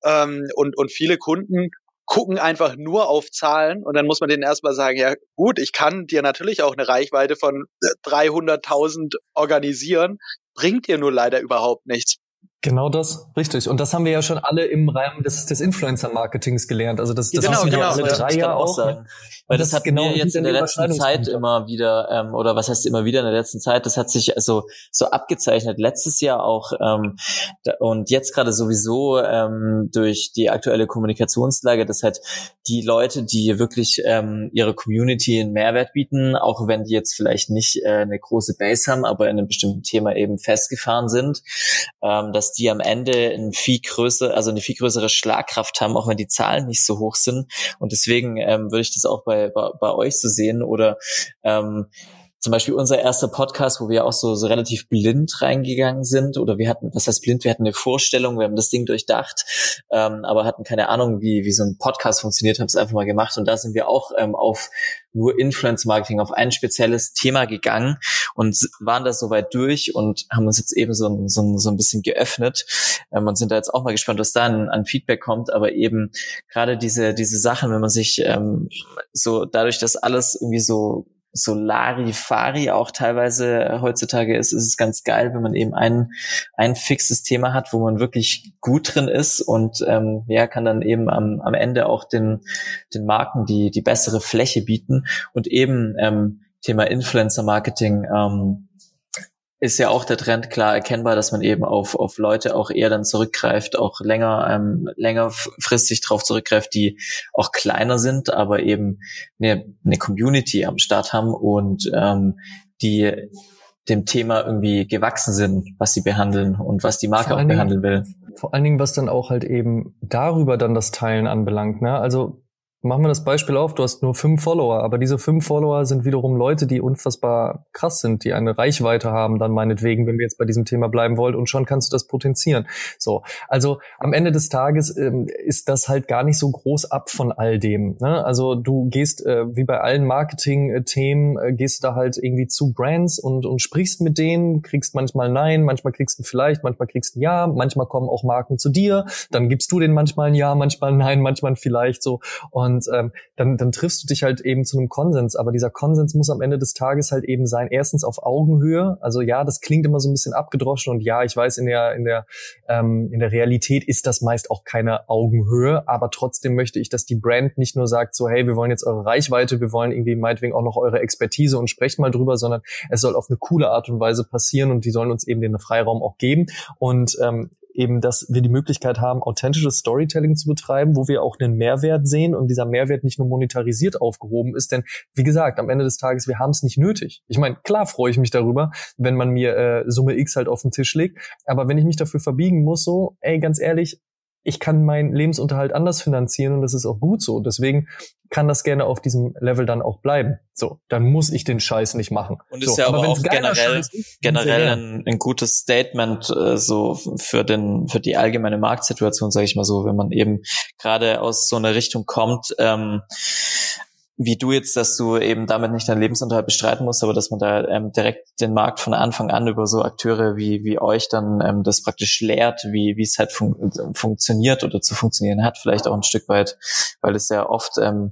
Ähm, und und viele Kunden gucken einfach nur auf Zahlen und dann muss man denen erstmal sagen, ja gut, ich kann dir natürlich auch eine Reichweite von 300.000 äh, organisieren, bringt dir nur leider überhaupt nichts. Genau das, richtig. Und das haben wir ja schon alle im Rahmen des, des Influencer-Marketings gelernt. Also das, das genau, wissen genau, wir alle drei ja auch. Sagen. Weil das, das hat genau mir jetzt in der letzten Zeit immer wieder, ähm, oder was heißt immer wieder in der letzten Zeit, das hat sich also so abgezeichnet. Letztes Jahr auch ähm, da, und jetzt gerade sowieso ähm, durch die aktuelle Kommunikationslage, dass halt die Leute, die wirklich ähm, ihre Community einen Mehrwert bieten, auch wenn die jetzt vielleicht nicht äh, eine große Base haben, aber in einem bestimmten Thema eben festgefahren sind, ähm, dass die am Ende ein viel größere, also eine viel größere Schlagkraft haben, auch wenn die Zahlen nicht so hoch sind. Und deswegen ähm, würde ich das auch bei bei, bei, euch zu sehen oder ähm, zum Beispiel unser erster Podcast, wo wir auch so, so relativ blind reingegangen sind, oder wir hatten, was heißt blind, wir hatten eine Vorstellung, wir haben das Ding durchdacht, ähm, aber hatten keine Ahnung, wie, wie so ein Podcast funktioniert, haben es einfach mal gemacht und da sind wir auch ähm, auf nur Influence-Marketing, auf ein spezielles Thema gegangen und waren da soweit durch und haben uns jetzt eben so, so, so ein bisschen geöffnet ähm, und sind da jetzt auch mal gespannt, was da an, an Feedback kommt, aber eben gerade diese, diese Sachen, wenn man sich ähm, so dadurch, dass alles irgendwie so so Larifari auch teilweise heutzutage ist, ist es ganz geil, wenn man eben ein, ein fixes Thema hat, wo man wirklich gut drin ist und ähm, ja, kann dann eben am, am Ende auch den, den Marken die, die bessere Fläche bieten. Und eben ähm, Thema Influencer Marketing ähm, ist ja auch der Trend klar erkennbar, dass man eben auf, auf Leute auch eher dann zurückgreift, auch länger, ähm, längerfristig drauf zurückgreift, die auch kleiner sind, aber eben eine, eine Community am Start haben und ähm, die dem Thema irgendwie gewachsen sind, was sie behandeln und was die Marke auch behandeln will. Vor allen Dingen, was dann auch halt eben darüber dann das Teilen anbelangt. Ne? Also Machen wir das Beispiel auf, du hast nur fünf Follower, aber diese fünf Follower sind wiederum Leute, die unfassbar krass sind, die eine Reichweite haben, dann meinetwegen, wenn wir jetzt bei diesem Thema bleiben wollen, und schon kannst du das potenzieren. So, also am Ende des Tages ähm, ist das halt gar nicht so groß ab von all dem. Ne? Also du gehst, äh, wie bei allen Marketing-Themen, äh, gehst da halt irgendwie zu Brands und, und sprichst mit denen, kriegst manchmal Nein, manchmal kriegst du vielleicht, manchmal kriegst du ein Ja, manchmal kommen auch Marken zu dir, dann gibst du denen manchmal ein Ja, manchmal ein Nein, manchmal ein vielleicht so. Und und ähm, dann, dann triffst du dich halt eben zu einem Konsens. Aber dieser Konsens muss am Ende des Tages halt eben sein, erstens auf Augenhöhe. Also ja, das klingt immer so ein bisschen abgedroschen und ja, ich weiß, in der, in der, ähm, in der Realität ist das meist auch keine Augenhöhe, aber trotzdem möchte ich, dass die Brand nicht nur sagt, so, hey, wir wollen jetzt eure Reichweite, wir wollen irgendwie meinetwegen auch noch eure Expertise und sprecht mal drüber, sondern es soll auf eine coole Art und Weise passieren und die sollen uns eben den Freiraum auch geben. Und ähm, eben, dass wir die Möglichkeit haben, authentisches Storytelling zu betreiben, wo wir auch einen Mehrwert sehen und dieser Mehrwert nicht nur monetarisiert aufgehoben ist. Denn wie gesagt, am Ende des Tages, wir haben es nicht nötig. Ich meine, klar freue ich mich darüber, wenn man mir äh, Summe X halt auf den Tisch legt. Aber wenn ich mich dafür verbiegen muss, so, ey, ganz ehrlich, ich kann meinen Lebensunterhalt anders finanzieren und das ist auch gut so. Deswegen kann das gerne auf diesem Level dann auch bleiben. So, dann muss ich den Scheiß nicht machen. Und ist so, ja aber, aber auch generell, ist, generell ein, ein, gutes Statement äh, so für den für die allgemeine Marktsituation, sage ich mal so, wenn man eben gerade aus so einer Richtung kommt. Ähm, wie du jetzt, dass du eben damit nicht deinen Lebensunterhalt bestreiten musst, aber dass man da ähm, direkt den Markt von Anfang an über so Akteure wie, wie euch dann ähm, das praktisch lehrt, wie, wie es halt fun funktioniert oder zu funktionieren hat, vielleicht auch ein Stück weit, weil es ja oft ähm,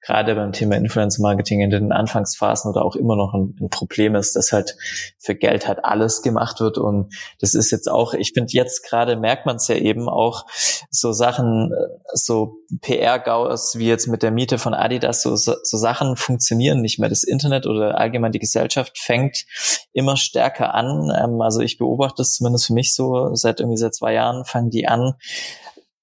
gerade beim Thema Influencer Marketing in den Anfangsphasen oder auch immer noch ein, ein, Problem ist, dass halt für Geld halt alles gemacht wird. Und das ist jetzt auch, ich finde jetzt gerade merkt man es ja eben auch so Sachen, so PR-Gaus wie jetzt mit der Miete von Adidas, so, so, so Sachen funktionieren nicht mehr. Das Internet oder allgemein die Gesellschaft fängt immer stärker an. Ähm, also ich beobachte es zumindest für mich so, seit irgendwie seit zwei Jahren fangen die an,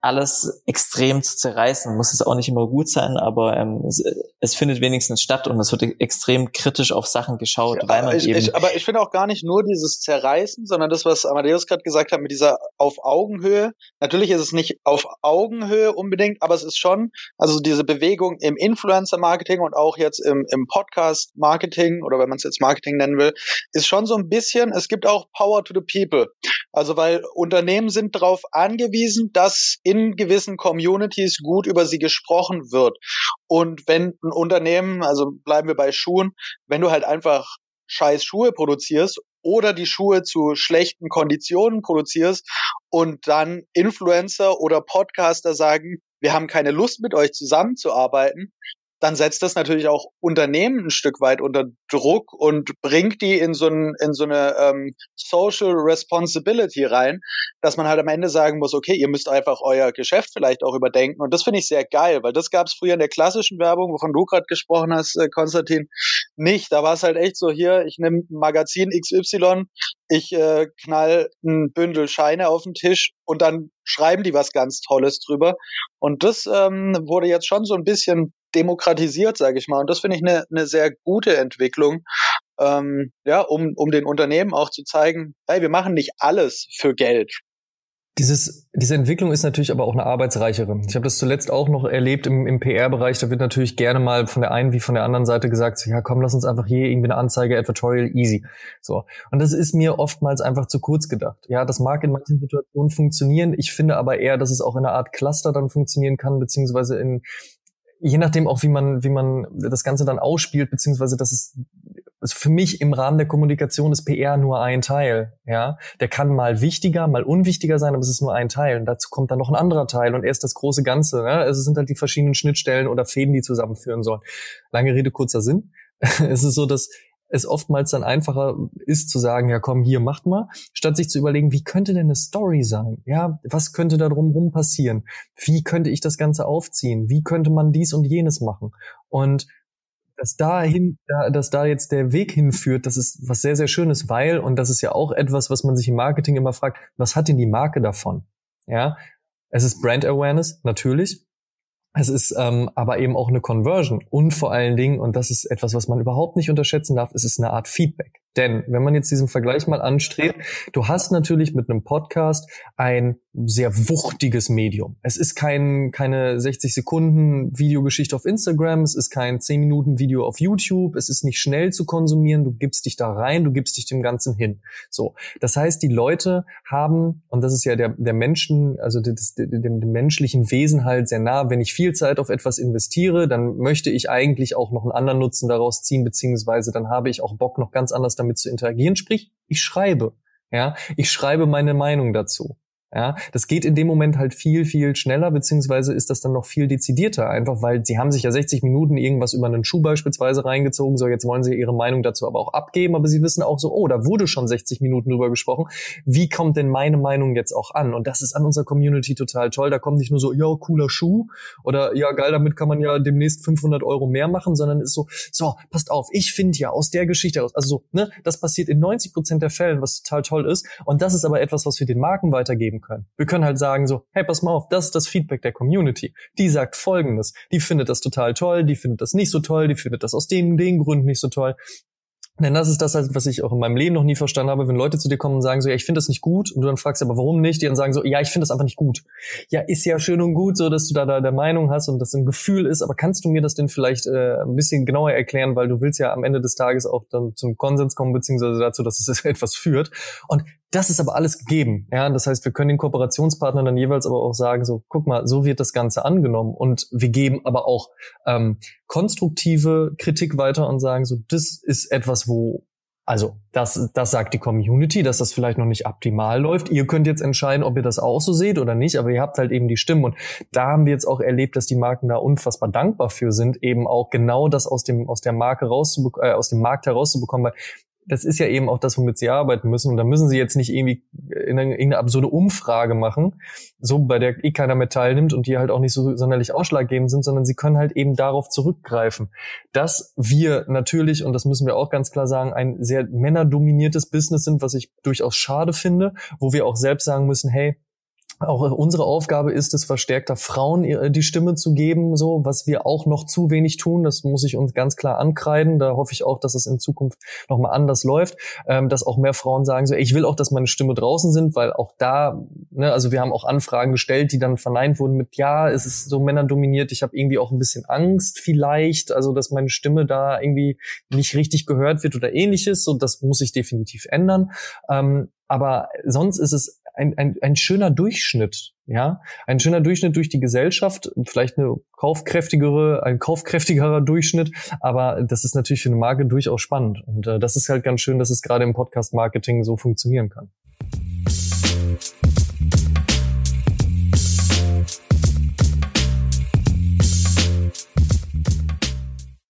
alles extrem zu zerreißen. Muss es auch nicht immer gut sein, aber ähm, es, es, findet wenigstens statt und es wird extrem kritisch auf Sachen geschaut, ja, weil man ich, eben. Ich, aber ich finde auch gar nicht nur dieses Zerreißen, sondern das, was Amadeus gerade gesagt hat mit dieser auf Augenhöhe. Natürlich ist es nicht auf Augenhöhe unbedingt, aber es ist schon, also diese Bewegung im Influencer-Marketing und auch jetzt im, im Podcast-Marketing oder wenn man es jetzt Marketing nennen will, ist schon so ein bisschen, es gibt auch Power to the People. Also weil Unternehmen sind darauf angewiesen, dass in in gewissen Communities gut über sie gesprochen wird. Und wenn ein Unternehmen, also bleiben wir bei Schuhen, wenn du halt einfach scheiß Schuhe produzierst oder die Schuhe zu schlechten Konditionen produzierst und dann Influencer oder Podcaster sagen, wir haben keine Lust mit euch zusammenzuarbeiten, dann setzt das natürlich auch Unternehmen ein Stück weit unter Druck und bringt die in so, ein, in so eine ähm, Social Responsibility rein, dass man halt am Ende sagen muss, okay, ihr müsst einfach euer Geschäft vielleicht auch überdenken. Und das finde ich sehr geil, weil das gab es früher in der klassischen Werbung, wovon du gerade gesprochen hast, äh, Konstantin, nicht. Da war es halt echt so, hier, ich nehme Magazin XY, ich äh, knall ein Bündel Scheine auf den Tisch und dann schreiben die was ganz Tolles drüber. Und das ähm, wurde jetzt schon so ein bisschen demokratisiert, sage ich mal. Und das finde ich eine ne sehr gute Entwicklung, ähm, ja, um, um den Unternehmen auch zu zeigen, hey, wir machen nicht alles für Geld. Dieses, diese Entwicklung ist natürlich aber auch eine arbeitsreichere. Ich habe das zuletzt auch noch erlebt im, im PR-Bereich. Da wird natürlich gerne mal von der einen wie von der anderen Seite gesagt, ja komm, lass uns einfach hier irgendwie eine Anzeige, Advertorial, easy. So. Und das ist mir oftmals einfach zu kurz gedacht. Ja, das mag in manchen Situationen funktionieren. Ich finde aber eher, dass es auch in einer Art Cluster dann funktionieren kann, beziehungsweise in, je nachdem auch, wie man, wie man das Ganze dann ausspielt, beziehungsweise dass es also für mich im Rahmen der Kommunikation ist PR nur ein Teil. Ja, der kann mal wichtiger, mal unwichtiger sein, aber es ist nur ein Teil. Und dazu kommt dann noch ein anderer Teil und erst das große Ganze. Ja? Also es sind halt die verschiedenen Schnittstellen oder Fäden, die zusammenführen sollen. Lange Rede, kurzer Sinn. es ist so, dass es oftmals dann einfacher ist zu sagen, ja komm, hier macht mal, statt sich zu überlegen, wie könnte denn eine Story sein? Ja, was könnte da drumherum passieren? Wie könnte ich das Ganze aufziehen? Wie könnte man dies und jenes machen? Und dass dahin, dass da jetzt der Weg hinführt, das ist was sehr, sehr Schönes, weil, und das ist ja auch etwas, was man sich im Marketing immer fragt, was hat denn die Marke davon? Ja, es ist Brand Awareness, natürlich. Es ist ähm, aber eben auch eine Conversion und vor allen Dingen, und das ist etwas, was man überhaupt nicht unterschätzen darf, es ist eine Art Feedback. Denn wenn man jetzt diesen Vergleich mal anstrebt, du hast natürlich mit einem Podcast ein sehr wuchtiges Medium. Es ist kein, keine 60 Sekunden Videogeschichte auf Instagram, es ist kein 10 Minuten Video auf YouTube, es ist nicht schnell zu konsumieren, du gibst dich da rein, du gibst dich dem Ganzen hin. So. Das heißt, die Leute haben, und das ist ja der, der Menschen, also das, dem, dem menschlichen Wesen halt sehr nah, wenn ich viel Zeit auf etwas investiere, dann möchte ich eigentlich auch noch einen anderen Nutzen daraus ziehen, beziehungsweise dann habe ich auch Bock, noch ganz anders damit zu interagieren. Sprich, ich schreibe. Ja, ich schreibe meine Meinung dazu. Ja, das geht in dem Moment halt viel, viel schneller, beziehungsweise ist das dann noch viel dezidierter, einfach weil sie haben sich ja 60 Minuten irgendwas über einen Schuh beispielsweise reingezogen, so jetzt wollen sie ihre Meinung dazu aber auch abgeben, aber sie wissen auch so, oh, da wurde schon 60 Minuten drüber gesprochen, wie kommt denn meine Meinung jetzt auch an? Und das ist an unserer Community total toll, da kommt nicht nur so, ja, cooler Schuh oder ja, geil, damit kann man ja demnächst 500 Euro mehr machen, sondern ist so, so, passt auf, ich finde ja aus der Geschichte aus, also so, ne, das passiert in 90 Prozent der Fällen, was total toll ist. Und das ist aber etwas, was wir den Marken weitergeben können. Wir können halt sagen so, hey, pass mal auf, das ist das Feedback der Community. Die sagt Folgendes. Die findet das total toll, die findet das nicht so toll, die findet das aus den, den Gründen nicht so toll. Denn das ist das, was ich auch in meinem Leben noch nie verstanden habe, wenn Leute zu dir kommen und sagen so, ja, ich finde das nicht gut, und du dann fragst, aber warum nicht? Die dann sagen so, ja, ich finde das einfach nicht gut. Ja, ist ja schön und gut, so dass du da, da der Meinung hast und das ein Gefühl ist, aber kannst du mir das denn vielleicht äh, ein bisschen genauer erklären, weil du willst ja am Ende des Tages auch dann zum Konsens kommen, beziehungsweise dazu, dass es etwas führt. Und das ist aber alles gegeben. Ja, das heißt, wir können den Kooperationspartnern dann jeweils aber auch sagen, so, guck mal, so wird das Ganze angenommen. Und wir geben aber auch ähm, konstruktive Kritik weiter und sagen, so, das ist etwas, wo also das, das sagt die Community, dass das vielleicht noch nicht optimal läuft. Ihr könnt jetzt entscheiden, ob ihr das auch so seht oder nicht, aber ihr habt halt eben die Stimmen. Und da haben wir jetzt auch erlebt, dass die Marken da unfassbar dankbar für sind, eben auch genau das aus dem aus der Marke rauszubekommen, äh, aus dem Markt herauszubekommen, weil das ist ja eben auch das, womit sie arbeiten müssen. Und da müssen sie jetzt nicht irgendwie in eine, in eine absurde Umfrage machen, so bei der eh keiner mehr teilnimmt und die halt auch nicht so sonderlich ausschlaggebend sind, sondern sie können halt eben darauf zurückgreifen, dass wir natürlich, und das müssen wir auch ganz klar sagen, ein sehr männerdominiertes Business sind, was ich durchaus schade finde, wo wir auch selbst sagen müssen, hey, auch unsere Aufgabe ist es, verstärkter Frauen die Stimme zu geben, so was wir auch noch zu wenig tun. Das muss ich uns ganz klar ankreiden. Da hoffe ich auch, dass es in Zukunft nochmal anders läuft, ähm, dass auch mehr Frauen sagen so, ey, ich will auch, dass meine Stimme draußen sind, weil auch da, ne, also wir haben auch Anfragen gestellt, die dann verneint wurden mit, ja, es ist so männerdominiert. Ich habe irgendwie auch ein bisschen Angst vielleicht, also dass meine Stimme da irgendwie nicht richtig gehört wird oder ähnliches. Und das muss sich definitiv ändern. Ähm, aber sonst ist es ein, ein, ein schöner Durchschnitt, ja, ein schöner Durchschnitt durch die Gesellschaft, vielleicht eine kaufkräftigere, ein kaufkräftigerer Durchschnitt, aber das ist natürlich für eine Marke durchaus spannend und äh, das ist halt ganz schön, dass es gerade im Podcast-Marketing so funktionieren kann.